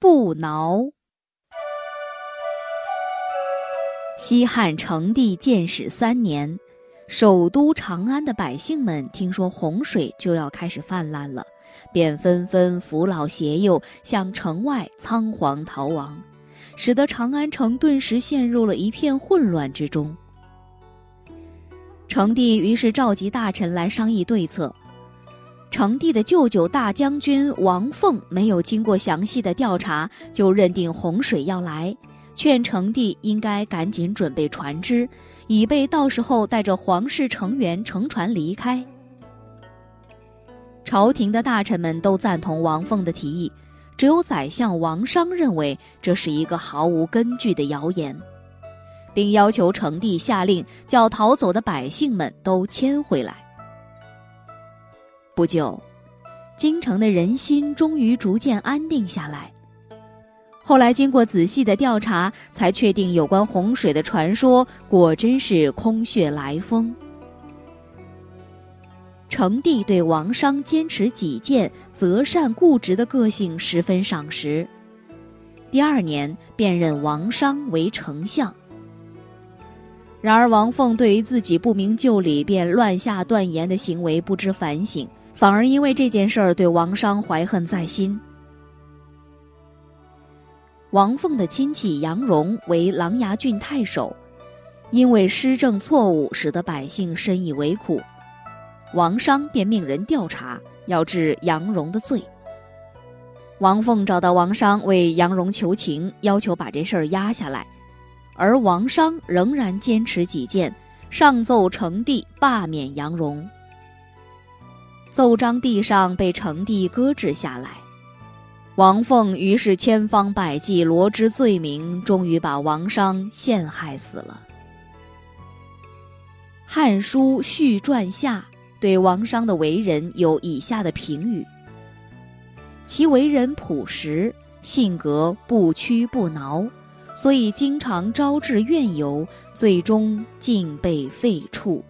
不挠。西汉成帝建始三年，首都长安的百姓们听说洪水就要开始泛滥了，便纷纷扶老携幼向城外仓皇逃亡，使得长安城顿时陷入了一片混乱之中。成帝于是召集大臣来商议对策。成帝的舅舅大将军王凤没有经过详细的调查，就认定洪水要来。劝成帝应该赶紧准备船只，以备到时候带着皇室成员乘船离开。朝廷的大臣们都赞同王凤的提议，只有宰相王商认为这是一个毫无根据的谣言，并要求成帝下令叫逃走的百姓们都迁回来。不久，京城的人心终于逐渐安定下来。后来经过仔细的调查，才确定有关洪水的传说果真是空穴来风。成帝对王商坚持己见、择善固执的个性十分赏识，第二年便任王商为丞相。然而王凤对于自己不明就里便乱下断言的行为不知反省，反而因为这件事儿对王商怀恨在心。王凤的亲戚杨荣为琅琊郡太守，因为施政错误，使得百姓深以为苦。王商便命人调查，要治杨荣的罪。王凤找到王商为杨荣求情，要求把这事儿压下来，而王商仍然坚持己见，上奏成帝罢免杨荣。奏章地上被成帝搁置下来。王凤于是千方百计罗织罪名，终于把王商陷害死了。《汉书·续传下》对王商的为人有以下的评语：其为人朴实，性格不屈不挠，所以经常招致怨尤，最终竟被废黜。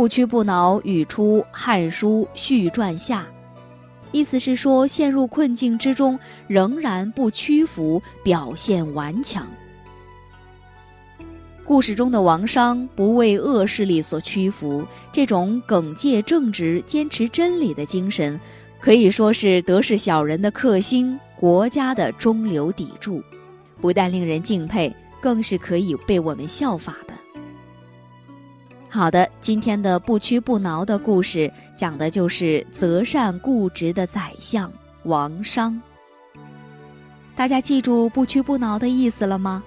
不屈不挠语出《汉书·续传下》。意思是说，陷入困境之中仍然不屈服，表现顽强。故事中的王商不为恶势力所屈服，这种耿介正直、坚持真理的精神，可以说是德式小人的克星，国家的中流砥柱，不但令人敬佩，更是可以被我们效法。好的，今天的不屈不挠的故事讲的就是择善固执的宰相王商。大家记住不屈不挠的意思了吗？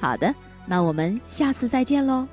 好的，那我们下次再见喽。